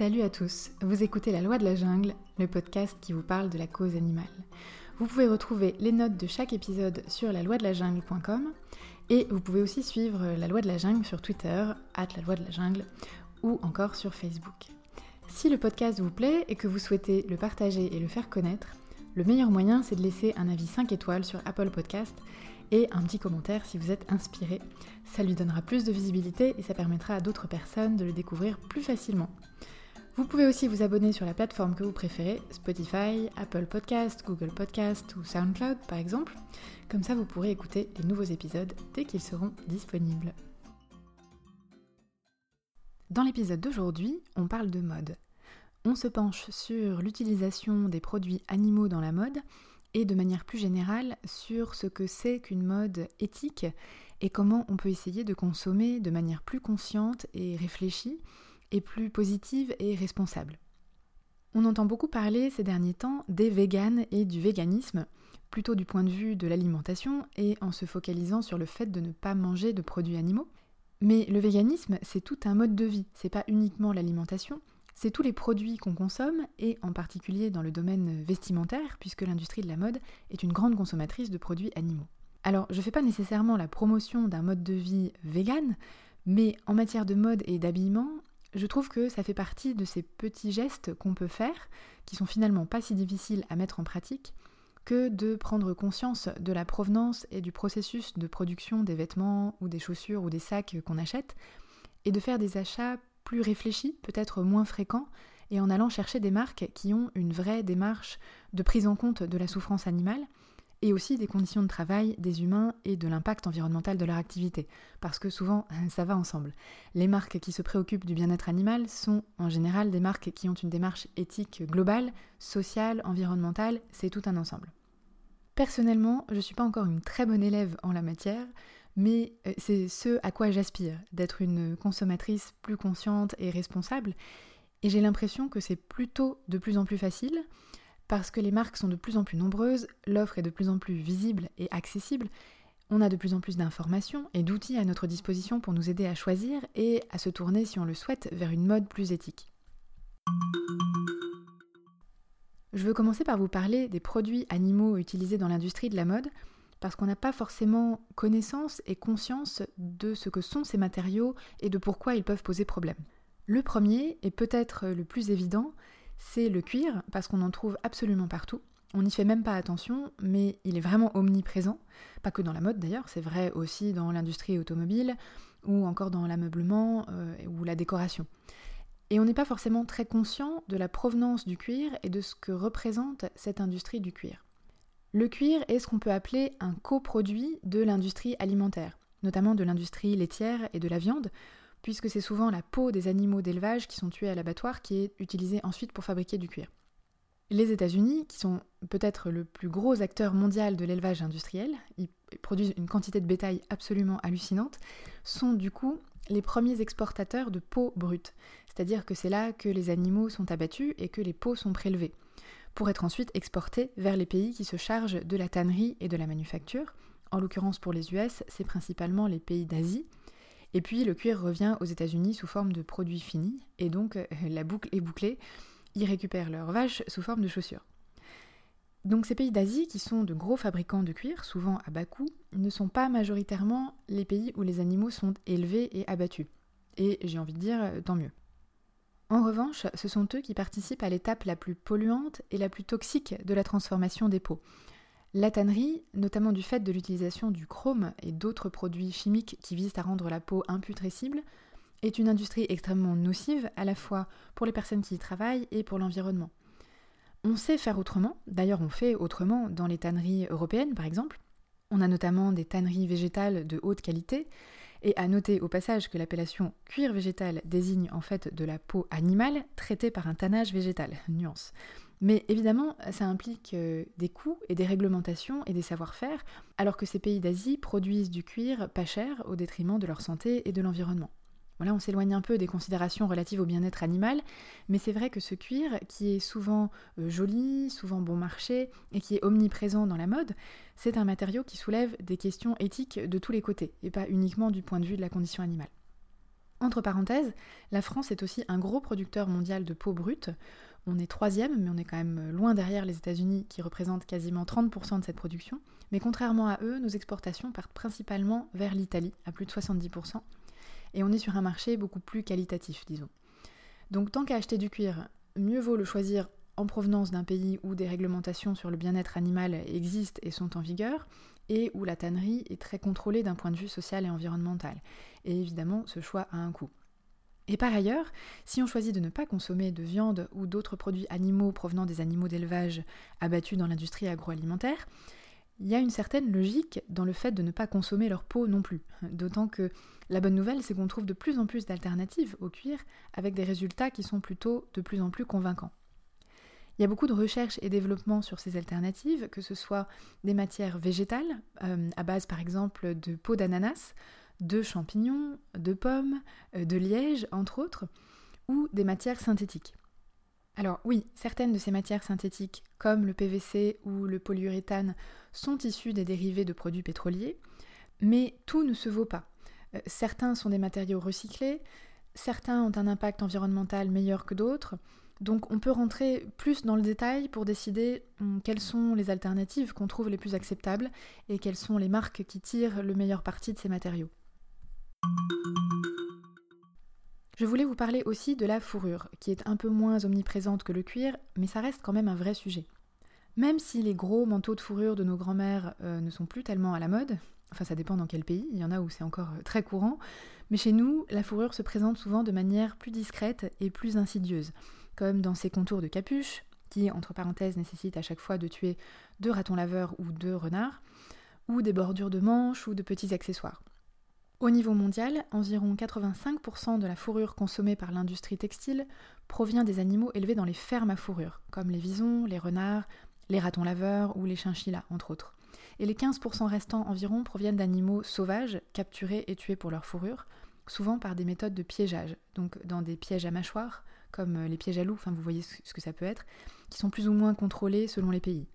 Salut à tous, vous écoutez La Loi de la Jungle, le podcast qui vous parle de la cause animale. Vous pouvez retrouver les notes de chaque épisode sur la loi de la jungle.com et vous pouvez aussi suivre La Loi de la Jungle sur Twitter, at la loi de la jungle, ou encore sur Facebook. Si le podcast vous plaît et que vous souhaitez le partager et le faire connaître, le meilleur moyen c'est de laisser un avis 5 étoiles sur Apple Podcast et un petit commentaire si vous êtes inspiré. Ça lui donnera plus de visibilité et ça permettra à d'autres personnes de le découvrir plus facilement. Vous pouvez aussi vous abonner sur la plateforme que vous préférez, Spotify, Apple Podcast, Google Podcast ou SoundCloud par exemple. Comme ça, vous pourrez écouter les nouveaux épisodes dès qu'ils seront disponibles. Dans l'épisode d'aujourd'hui, on parle de mode. On se penche sur l'utilisation des produits animaux dans la mode et de manière plus générale sur ce que c'est qu'une mode éthique et comment on peut essayer de consommer de manière plus consciente et réfléchie et plus positive et responsable. On entend beaucoup parler ces derniers temps des véganes et du véganisme, plutôt du point de vue de l'alimentation et en se focalisant sur le fait de ne pas manger de produits animaux. Mais le véganisme, c'est tout un mode de vie, c'est pas uniquement l'alimentation, c'est tous les produits qu'on consomme, et en particulier dans le domaine vestimentaire, puisque l'industrie de la mode est une grande consommatrice de produits animaux. Alors, je ne fais pas nécessairement la promotion d'un mode de vie vegan, mais en matière de mode et d'habillement, je trouve que ça fait partie de ces petits gestes qu'on peut faire, qui sont finalement pas si difficiles à mettre en pratique, que de prendre conscience de la provenance et du processus de production des vêtements ou des chaussures ou des sacs qu'on achète, et de faire des achats plus réfléchis, peut-être moins fréquents, et en allant chercher des marques qui ont une vraie démarche de prise en compte de la souffrance animale, et aussi des conditions de travail des humains et de l'impact environnemental de leur activité, parce que souvent ça va ensemble. Les marques qui se préoccupent du bien-être animal sont en général des marques qui ont une démarche éthique globale, sociale, environnementale, c'est tout un ensemble. Personnellement, je ne suis pas encore une très bonne élève en la matière, mais euh, c'est ce à quoi j'aspire, d'être une consommatrice plus consciente et responsable, et j'ai l'impression que c'est plutôt de plus en plus facile, parce que les marques sont de plus en plus nombreuses, l'offre est de plus en plus visible et accessible, on a de plus en plus d'informations et d'outils à notre disposition pour nous aider à choisir et à se tourner, si on le souhaite, vers une mode plus éthique. Je veux commencer par vous parler des produits animaux utilisés dans l'industrie de la mode, parce qu'on n'a pas forcément connaissance et conscience de ce que sont ces matériaux et de pourquoi ils peuvent poser problème. Le premier, et peut-être le plus évident, c'est le cuir, parce qu'on en trouve absolument partout. On n'y fait même pas attention, mais il est vraiment omniprésent, pas que dans la mode d'ailleurs, c'est vrai aussi dans l'industrie automobile, ou encore dans l'ameublement euh, ou la décoration. Et on n'est pas forcément très conscient de la provenance du cuir et de ce que représente cette industrie du cuir. Le cuir est ce qu'on peut appeler un coproduit de l'industrie alimentaire, notamment de l'industrie laitière et de la viande, puisque c'est souvent la peau des animaux d'élevage qui sont tués à l'abattoir qui est utilisée ensuite pour fabriquer du cuir. Les États-Unis, qui sont peut-être le plus gros acteur mondial de l'élevage industriel, ils produisent une quantité de bétail absolument hallucinante, sont du coup les premiers exportateurs de peau brute. C'est-à-dire que c'est là que les animaux sont abattus et que les peaux sont prélevées pour être ensuite exporté vers les pays qui se chargent de la tannerie et de la manufacture. En l'occurrence pour les US, c'est principalement les pays d'Asie. Et puis le cuir revient aux États-Unis sous forme de produits finis, et donc euh, la boucle est bouclée. Ils récupèrent leurs vaches sous forme de chaussures. Donc ces pays d'Asie, qui sont de gros fabricants de cuir, souvent à bas coût, ne sont pas majoritairement les pays où les animaux sont élevés et abattus. Et j'ai envie de dire, euh, tant mieux. En revanche, ce sont eux qui participent à l'étape la plus polluante et la plus toxique de la transformation des peaux. La tannerie, notamment du fait de l'utilisation du chrome et d'autres produits chimiques qui visent à rendre la peau imputrescible, est une industrie extrêmement nocive à la fois pour les personnes qui y travaillent et pour l'environnement. On sait faire autrement, d'ailleurs on fait autrement dans les tanneries européennes par exemple. On a notamment des tanneries végétales de haute qualité et à noter au passage que l'appellation cuir végétal désigne en fait de la peau animale traitée par un tannage végétal. Nuance. Mais évidemment, ça implique euh, des coûts et des réglementations et des savoir-faire, alors que ces pays d'Asie produisent du cuir pas cher au détriment de leur santé et de l'environnement. On s'éloigne un peu des considérations relatives au bien-être animal, mais c'est vrai que ce cuir, qui est souvent euh, joli, souvent bon marché et qui est omniprésent dans la mode, c'est un matériau qui soulève des questions éthiques de tous les côtés, et pas uniquement du point de vue de la condition animale. Entre parenthèses, la France est aussi un gros producteur mondial de peau brute. On est troisième, mais on est quand même loin derrière les États-Unis qui représentent quasiment 30% de cette production. Mais contrairement à eux, nos exportations partent principalement vers l'Italie, à plus de 70%. Et on est sur un marché beaucoup plus qualitatif, disons. Donc tant qu'à acheter du cuir, mieux vaut le choisir en provenance d'un pays où des réglementations sur le bien-être animal existent et sont en vigueur, et où la tannerie est très contrôlée d'un point de vue social et environnemental. Et évidemment, ce choix a un coût. Et par ailleurs, si on choisit de ne pas consommer de viande ou d'autres produits animaux provenant des animaux d'élevage abattus dans l'industrie agroalimentaire, il y a une certaine logique dans le fait de ne pas consommer leur peau non plus. D'autant que la bonne nouvelle, c'est qu'on trouve de plus en plus d'alternatives au cuir avec des résultats qui sont plutôt de plus en plus convaincants. Il y a beaucoup de recherches et développement sur ces alternatives, que ce soit des matières végétales, euh, à base par exemple de peau d'ananas, de champignons, de pommes, euh, de liège, entre autres, ou des matières synthétiques. Alors oui, certaines de ces matières synthétiques, comme le PVC ou le polyuréthane, sont issues des dérivés de produits pétroliers, mais tout ne se vaut pas. Euh, certains sont des matériaux recyclés, certains ont un impact environnemental meilleur que d'autres, donc on peut rentrer plus dans le détail pour décider hum, quelles sont les alternatives qu'on trouve les plus acceptables et quelles sont les marques qui tirent le meilleur parti de ces matériaux. Je voulais vous parler aussi de la fourrure, qui est un peu moins omniprésente que le cuir, mais ça reste quand même un vrai sujet. Même si les gros manteaux de fourrure de nos grands-mères euh, ne sont plus tellement à la mode, enfin ça dépend dans quel pays, il y en a où c'est encore euh, très courant, mais chez nous, la fourrure se présente souvent de manière plus discrète et plus insidieuse, comme dans ses contours de capuche, qui, entre parenthèses, nécessitent à chaque fois de tuer deux ratons laveurs ou deux renards, ou des bordures de manches ou de petits accessoires. Au niveau mondial, environ 85% de la fourrure consommée par l'industrie textile provient des animaux élevés dans les fermes à fourrure, comme les visons, les renards, les ratons laveurs ou les chinchillas, entre autres. Et les 15% restants environ proviennent d'animaux sauvages, capturés et tués pour leur fourrure, souvent par des méthodes de piégeage, donc dans des pièges à mâchoires, comme les pièges à loups, enfin vous voyez ce que ça peut être, qui sont plus ou moins contrôlés selon les pays.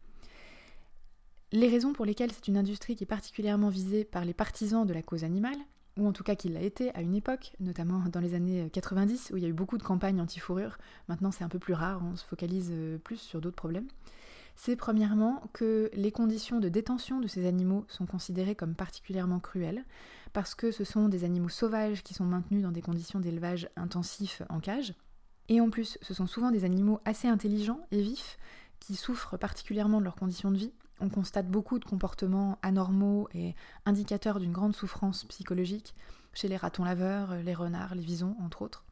Les raisons pour lesquelles c'est une industrie qui est particulièrement visée par les partisans de la cause animale, ou en tout cas qu'il l'a été à une époque, notamment dans les années 90 où il y a eu beaucoup de campagnes anti-fourrure. Maintenant c'est un peu plus rare, on se focalise euh, plus sur d'autres problèmes. C'est premièrement que les conditions de détention de ces animaux sont considérées comme particulièrement cruelles, parce que ce sont des animaux sauvages qui sont maintenus dans des conditions d'élevage intensif en cage. Et en plus, ce sont souvent des animaux assez intelligents et vifs qui souffrent particulièrement de leurs conditions de vie, on constate beaucoup de comportements anormaux et indicateurs d'une grande souffrance psychologique chez les ratons laveurs, les renards, les visons, entre autres.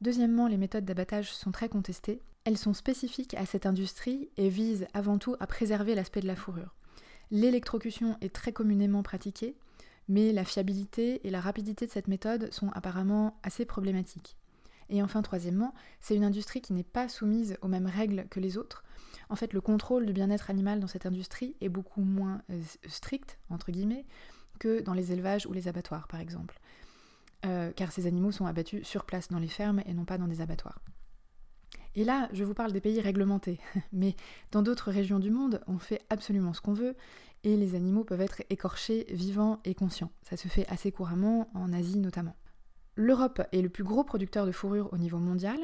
Deuxièmement, les méthodes d'abattage sont très contestées. Elles sont spécifiques à cette industrie et visent avant tout à préserver l'aspect de la fourrure. L'électrocution est très communément pratiquée, mais la fiabilité et la rapidité de cette méthode sont apparemment assez problématiques. Et enfin, troisièmement, c'est une industrie qui n'est pas soumise aux mêmes règles que les autres, en fait, le contrôle du bien-être animal dans cette industrie est beaucoup moins euh, strict, entre guillemets, que dans les élevages ou les abattoirs, par exemple. Euh, car ces animaux sont abattus sur place dans les fermes et non pas dans des abattoirs. Et là, je vous parle des pays réglementés, mais dans d'autres régions du monde, on fait absolument ce qu'on veut, et les animaux peuvent être écorchés, vivants et conscients. Ça se fait assez couramment, en Asie notamment. L'Europe est le plus gros producteur de fourrure au niveau mondial,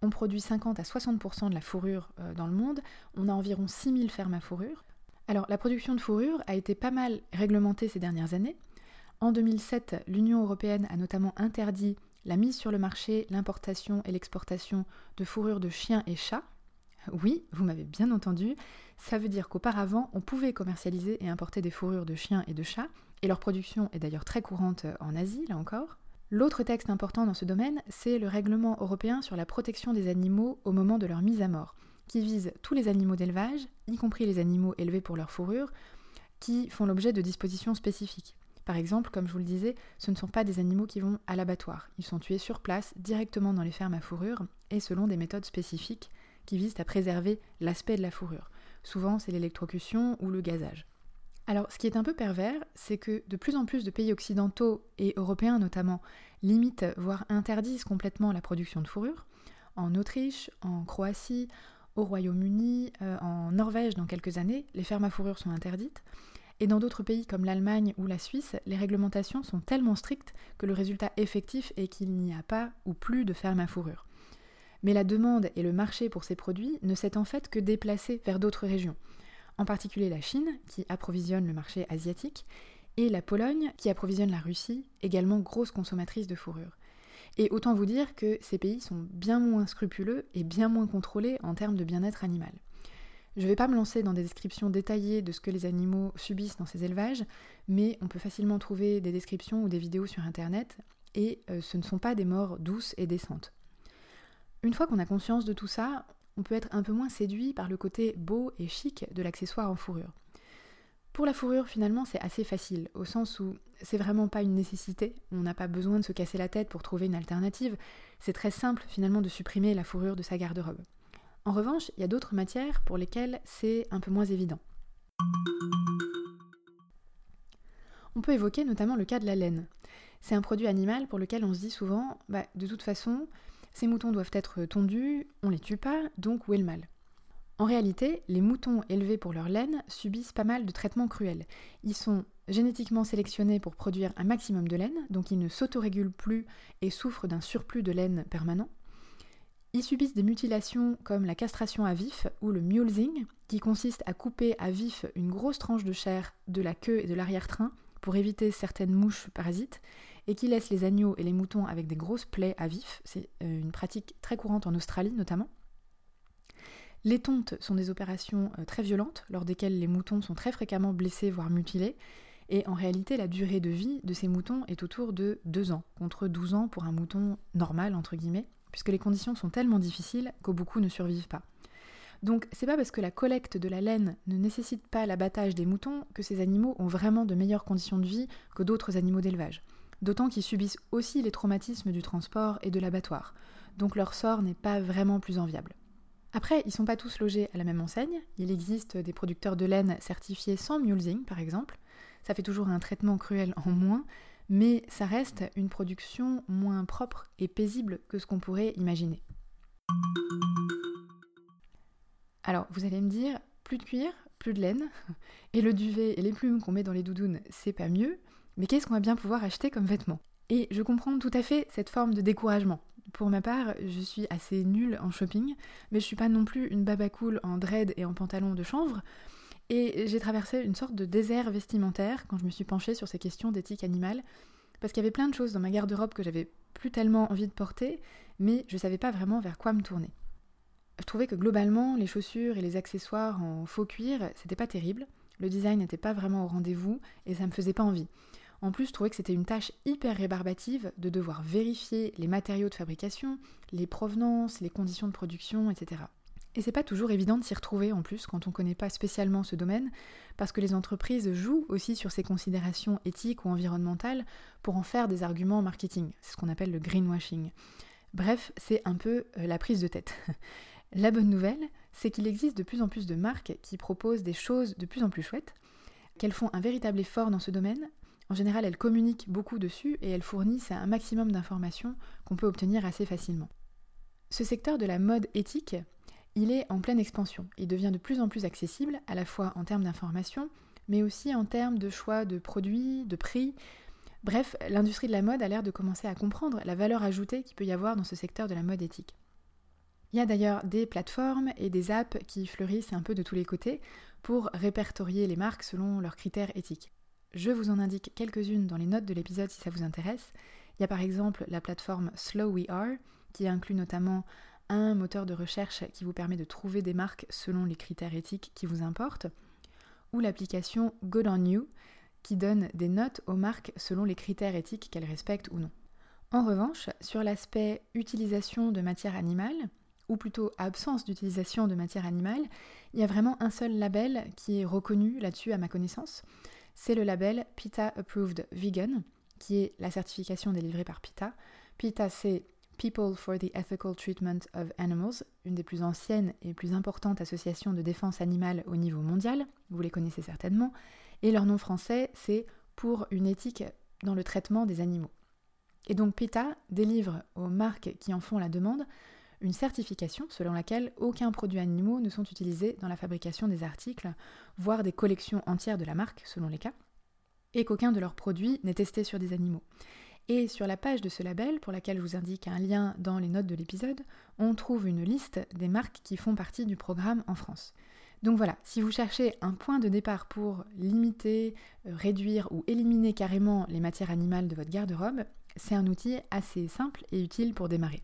on produit 50 à 60% de la fourrure euh, dans le monde. On a environ 6000 fermes à fourrure. Alors la production de fourrure a été pas mal réglementée ces dernières années. En 2007, l'Union européenne a notamment interdit la mise sur le marché, l'importation et l'exportation de fourrure de chiens et chats. Oui, vous m'avez bien entendu, ça veut dire qu'auparavant, on pouvait commercialiser et importer des fourrures de chiens et de chats, et leur production est d'ailleurs très courante en Asie, là encore. L'autre texte important dans ce domaine, c'est le règlement européen sur la protection des animaux au moment de leur mise à mort, qui vise tous les animaux d'élevage, y compris les animaux élevés pour leur fourrure, qui font l'objet de dispositions spécifiques. Par exemple, comme je vous le disais, ce ne sont pas des animaux qui vont à l'abattoir. Ils sont tués sur place, directement dans les fermes à fourrure, et selon des méthodes spécifiques qui visent à préserver l'aspect de la fourrure. Souvent, c'est l'électrocution ou le gazage. Alors, ce qui est un peu pervers, c'est que de plus en plus de pays occidentaux et européens notamment limitent, voire interdisent complètement la production de fourrure. En Autriche, en Croatie, au Royaume-Uni, euh, en Norvège dans quelques années, les fermes à fourrure sont interdites. Et dans d'autres pays comme l'Allemagne ou la Suisse, les réglementations sont tellement strictes que le résultat effectif est qu'il n'y a pas ou plus de ferme à fourrure. Mais la demande et le marché pour ces produits ne s'est en fait que déplacé vers d'autres régions, en particulier la Chine, qui approvisionne le marché asiatique, et la Pologne, qui approvisionne la Russie, également grosse consommatrice de fourrure. Et autant vous dire que ces pays sont bien moins scrupuleux et bien moins contrôlés en termes de bien-être animal. Je ne vais pas me lancer dans des descriptions détaillées de ce que les animaux subissent dans ces élevages, mais on peut facilement trouver des descriptions ou des vidéos sur Internet, et euh, ce ne sont pas des morts douces et décentes. Une fois qu'on a conscience de tout ça, on peut être un peu moins séduit par le côté beau et chic de l'accessoire en fourrure. Pour la fourrure, finalement, c'est assez facile, au sens où c'est vraiment pas une nécessité, on n'a pas besoin de se casser la tête pour trouver une alternative, c'est très simple finalement de supprimer la fourrure de sa garde-robe. En revanche, il y a d'autres matières pour lesquelles c'est un peu moins évident. On peut évoquer notamment le cas de la laine. C'est un produit animal pour lequel on se dit souvent, bah, de toute façon, ces moutons doivent être tondus, on les tue pas, donc où est le mal? En réalité, les moutons élevés pour leur laine subissent pas mal de traitements cruels. Ils sont génétiquement sélectionnés pour produire un maximum de laine, donc ils ne s'autorégulent plus et souffrent d'un surplus de laine permanent. Ils subissent des mutilations comme la castration à vif ou le mulesing, qui consiste à couper à vif une grosse tranche de chair de la queue et de l'arrière-train pour éviter certaines mouches parasites, et qui laisse les agneaux et les moutons avec des grosses plaies à vif. C'est euh, une pratique très courante en Australie notamment. Les tontes sont des opérations euh, très violentes, lors desquelles les moutons sont très fréquemment blessés, voire mutilés. Et en réalité, la durée de vie de ces moutons est autour de 2 ans, contre 12 ans pour un mouton normal, entre guillemets, puisque les conditions sont tellement difficiles qu'au beaucoup ne survivent pas. Donc c'est pas parce que la collecte de la laine ne nécessite pas l'abattage des moutons que ces animaux ont vraiment de meilleures conditions de vie que d'autres animaux d'élevage. D'autant qu'ils subissent aussi les traumatismes du transport et de l'abattoir. Donc leur sort n'est pas vraiment plus enviable. Après, ils ne sont pas tous logés à la même enseigne. Il existe des producteurs de laine certifiés sans mulesing, par exemple. Ça fait toujours un traitement cruel en moins, mais ça reste une production moins propre et paisible que ce qu'on pourrait imaginer. Alors, vous allez me dire, plus de cuir, plus de laine, et le duvet et les plumes qu'on met dans les doudounes, c'est pas mieux, mais qu'est-ce qu'on va bien pouvoir acheter comme vêtements? Et je comprends tout à fait cette forme de découragement. Pour ma part, je suis assez nulle en shopping, mais je suis pas non plus une baba cool en dread et en pantalon de chanvre. Et j'ai traversé une sorte de désert vestimentaire quand je me suis penchée sur ces questions d'éthique animale, parce qu'il y avait plein de choses dans ma garde-robe que j'avais plus tellement envie de porter, mais je savais pas vraiment vers quoi me tourner. Je trouvais que globalement, les chaussures et les accessoires en faux cuir, c'était pas terrible. Le design n'était pas vraiment au rendez-vous et ça me faisait pas envie. En plus, je trouvais que c'était une tâche hyper rébarbative de devoir vérifier les matériaux de fabrication, les provenances, les conditions de production, etc. Et c'est pas toujours évident de s'y retrouver en plus quand on connaît pas spécialement ce domaine, parce que les entreprises jouent aussi sur ces considérations éthiques ou environnementales pour en faire des arguments marketing. C'est ce qu'on appelle le greenwashing. Bref, c'est un peu euh, la prise de tête. la bonne nouvelle, c'est qu'il existe de plus en plus de marques qui proposent des choses de plus en plus chouettes, qu'elles font un véritable effort dans ce domaine en général, elles communiquent beaucoup dessus et elles fournissent un maximum d'informations qu'on peut obtenir assez facilement. Ce secteur de la mode éthique, il est en pleine expansion. Il devient de plus en plus accessible, à la fois en termes d'information, mais aussi en termes de choix de produits, de prix. Bref, l'industrie de la mode a l'air de commencer à comprendre la valeur ajoutée qu'il peut y avoir dans ce secteur de la mode éthique. Il y a d'ailleurs des plateformes et des apps qui fleurissent un peu de tous les côtés pour répertorier les marques selon leurs critères éthiques. Je vous en indique quelques-unes dans les notes de l'épisode si ça vous intéresse. Il y a par exemple la plateforme Slow We Are, qui inclut notamment un moteur de recherche qui vous permet de trouver des marques selon les critères éthiques qui vous importent, ou l'application Good on You, qui donne des notes aux marques selon les critères éthiques qu'elles respectent ou non. En revanche, sur l'aspect utilisation de matière animale, ou plutôt absence d'utilisation de matière animale, il y a vraiment un seul label qui est reconnu là-dessus à ma connaissance c'est le label PETA Approved Vegan, qui est la certification délivrée par PETA. PETA, c'est People for the Ethical Treatment of Animals, une des plus anciennes et plus importantes associations de défense animale au niveau mondial, vous les connaissez certainement, et leur nom français, c'est Pour une éthique dans le traitement des animaux. Et donc PETA délivre aux marques qui en font la demande une certification selon laquelle aucun produit animaux ne sont utilisés dans la fabrication des articles, voire des collections entières de la marque selon les cas, et qu'aucun de leurs produits n'est testé sur des animaux. Et sur la page de ce label, pour laquelle je vous indique un lien dans les notes de l'épisode, on trouve une liste des marques qui font partie du programme en France. Donc voilà, si vous cherchez un point de départ pour limiter, euh, réduire ou éliminer carrément les matières animales de votre garde-robe, c'est un outil assez simple et utile pour démarrer.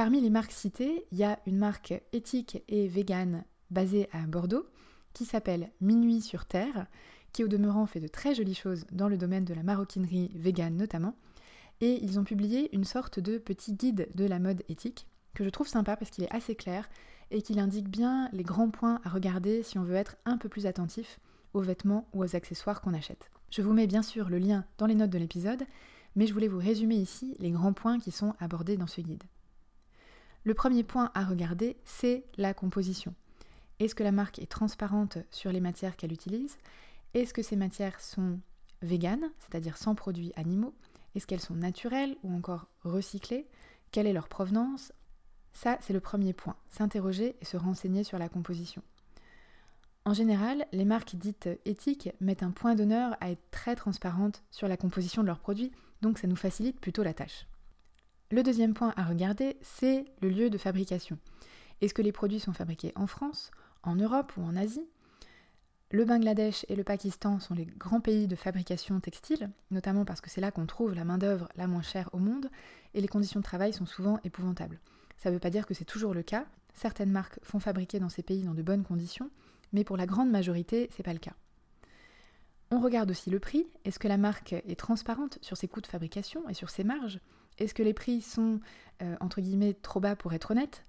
Parmi les marques citées, il y a une marque éthique et végane basée à Bordeaux qui s'appelle Minuit sur Terre, qui au demeurant fait de très jolies choses dans le domaine de la maroquinerie végane notamment. Et ils ont publié une sorte de petit guide de la mode éthique que je trouve sympa parce qu'il est assez clair et qu'il indique bien les grands points à regarder si on veut être un peu plus attentif aux vêtements ou aux accessoires qu'on achète. Je vous mets bien sûr le lien dans les notes de l'épisode, mais je voulais vous résumer ici les grands points qui sont abordés dans ce guide. Le premier point à regarder, c'est la composition. Est-ce que la marque est transparente sur les matières qu'elle utilise? Est-ce que ces matières sont véganes, c'est-à-dire sans produits animaux? Est-ce qu'elles sont naturelles ou encore recyclées? Quelle est leur provenance? Ça, c'est le premier point, s'interroger et se renseigner sur la composition. En général, les marques dites éthiques mettent un point d'honneur à être très transparentes sur la composition de leurs produits, donc ça nous facilite plutôt la tâche. Le deuxième point à regarder, c'est le lieu de fabrication. Est-ce que les produits sont fabriqués en France, en Europe ou en Asie? Le Bangladesh et le Pakistan sont les grands pays de fabrication textile, notamment parce que c'est là qu'on trouve la main-d'œuvre la moins chère au monde, et les conditions de travail sont souvent épouvantables. Ça ne veut pas dire que c'est toujours le cas. Certaines marques font fabriquer dans ces pays dans de bonnes conditions, mais pour la grande majorité, c'est pas le cas. On regarde aussi le prix. Est-ce que la marque est transparente sur ses coûts de fabrication et sur ses marges? Est-ce que les prix sont euh, entre guillemets trop bas pour être honnête?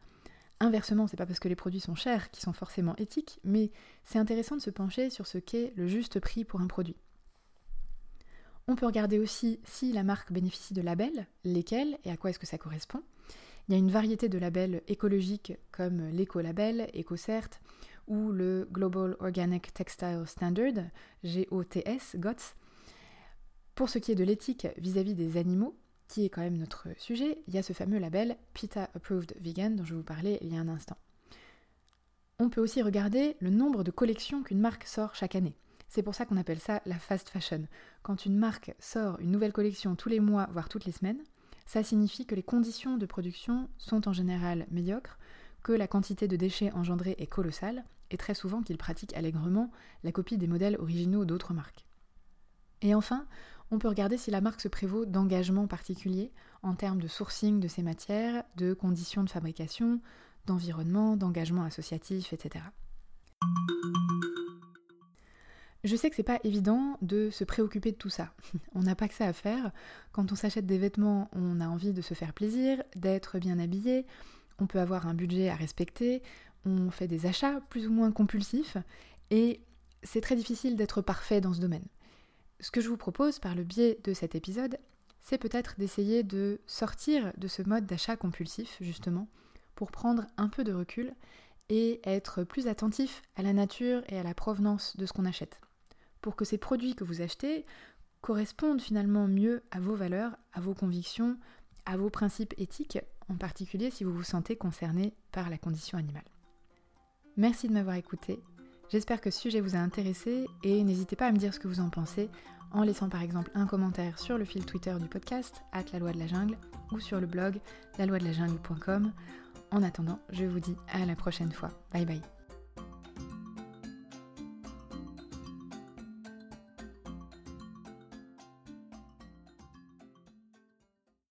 Inversement, c'est pas parce que les produits sont chers qu'ils sont forcément éthiques, mais c'est intéressant de se pencher sur ce qu'est le juste prix pour un produit. On peut regarder aussi si la marque bénéficie de labels, lesquels et à quoi est-ce que ça correspond. Il y a une variété de labels écologiques comme l'écolabel, EcoCert, ou le Global Organic Textile Standard, GOTS, GOTS. Pour ce qui est de l'éthique vis-à-vis des animaux, qui est quand même notre sujet, il y a ce fameux label PETA Approved Vegan dont je vous parlais il y a un instant. On peut aussi regarder le nombre de collections qu'une marque sort chaque année. C'est pour ça qu'on appelle ça la fast fashion. Quand une marque sort une nouvelle collection tous les mois, voire toutes les semaines, ça signifie que les conditions de production sont en général médiocres, que la quantité de déchets engendrés est colossale, et très souvent qu'ils pratiquent allègrement la copie des modèles originaux d'autres marques. Et enfin, on peut regarder si la marque se prévaut d'engagements particuliers en termes de sourcing de ces matières, de conditions de fabrication, d'environnement, d'engagement associatif, etc. Je sais que c'est pas évident de se préoccuper de tout ça. On n'a pas que ça à faire. Quand on s'achète des vêtements, on a envie de se faire plaisir, d'être bien habillé, on peut avoir un budget à respecter, on fait des achats plus ou moins compulsifs, et c'est très difficile d'être parfait dans ce domaine. Ce que je vous propose par le biais de cet épisode, c'est peut-être d'essayer de sortir de ce mode d'achat compulsif, justement, pour prendre un peu de recul et être plus attentif à la nature et à la provenance de ce qu'on achète, pour que ces produits que vous achetez correspondent finalement mieux à vos valeurs, à vos convictions, à vos principes éthiques, en particulier si vous vous sentez concerné par la condition animale. Merci de m'avoir écouté. J'espère que ce sujet vous a intéressé et n'hésitez pas à me dire ce que vous en pensez en laissant par exemple un commentaire sur le fil Twitter du podcast, at la loi de la jungle, ou sur le blog la loi de la jungle.com. En attendant, je vous dis à la prochaine fois. Bye bye.